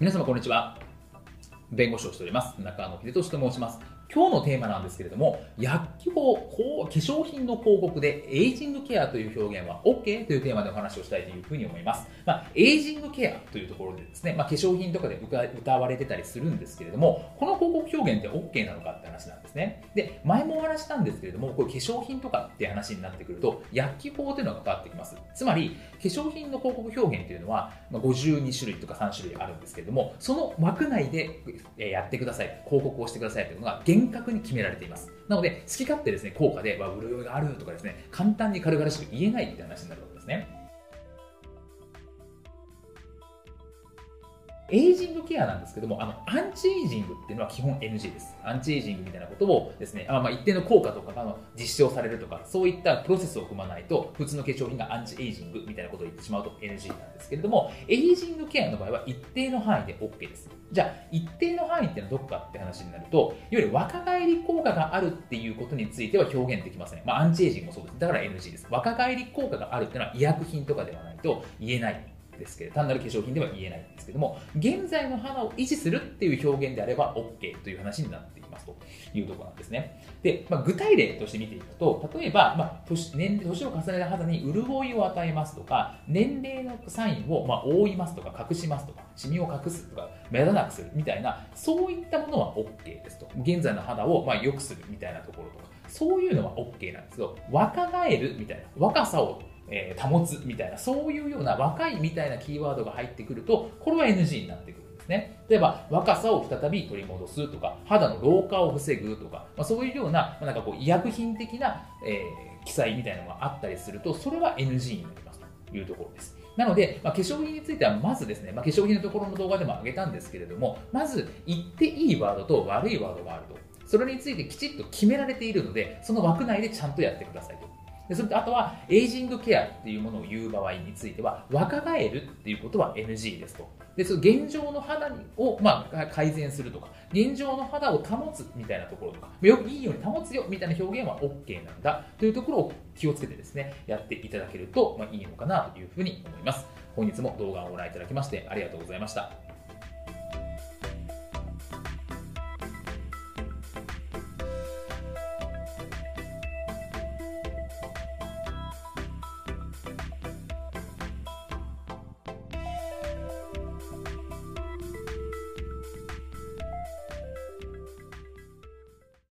皆様こんにちは。弁護士をしております中野秀俊と申します。今日のテーマなんですけれども薬機法化粧品の広告でエイジングケアという表現は OK というテーマでお話をしたいというふうに思います、まあ、エイジングケアというところでですね、まあ、化粧品とかで歌われてたりするんですけれどもこの広告表現って OK なのかって話なんですね。で前もお話したんですけれどもこれ化粧品とかって話になってくると薬機法というのが関わってきます。つまり化粧品の広告表現というのはま52種類とか3種類あるんですけれどもその枠内でやってください広告をしてくださいというのが厳格に決められています。なので、好き勝手ですね、効果で、わ、潤いがあるとかですね、簡単に軽々しく言えないって話になるわけですね。エイジングケアなんですけども、あのアンチエイジングっていうのは基本 NG です。アンチエイジングみたいなことをですね、あまあ、一定の効果とかが実証されるとか、そういったプロセスを踏まないと、普通の化粧品がアンチエイジングみたいなことを言ってしまうと NG なんですけれども、エイジングケアの場合は一定の範囲で OK です。じゃあ、一定の範囲っていうのはどこかって話になると、いわゆる若返り効果があるっていうことについては表現できません。まあ、アンチエイジングもそうです。だから NG です。若返り効果があるっていうのは医薬品とかではないと言えないですけど単なる化粧品では言えないんですけども現在の肌を維持するっていう表現であれば OK という話になっていますというところなんですね。で、まあ、具体例として見ていくと例えば、まあ、年年年を重ねた肌に潤いを与えますとか年齢のサインをまあ覆いますとか隠しますとかシミを隠すとか目立たなくするみたいなそういったものは OK ですと。現在の肌をまあ良くするみたいなところとかそういうのは OK なんですけど若返るみたいな若さをえー、保つみたいな、そういうような若いみたいなキーワードが入ってくると、これは NG になってくるんですね。例えば、若さを再び取り戻すとか、肌の老化を防ぐとか、まあ、そういうような、なんかこう医薬品的な、えー、記載みたいなのがあったりすると、それは NG になりますというところです。なので、まあ、化粧品についてはまずですね、ま、化粧品のところの動画でも上げたんですけれども、まず言っていいワードと悪いワードがあると。それについてきちっと決められているので、その枠内でちゃんとやってくださいと。でそれとあとはエイジングケアっていうものを言う場合については若返るっていうことは NG ですと。でその現状の肌を、まあ、改善するとか現状の肌を保つみたいなところとかよくいいように保つよみたいな表現は OK なんだというところを気をつけてですねやっていただけると、まあ、いいのかなというふうに思います。本日も動画をご覧いただきましてありがとうございました。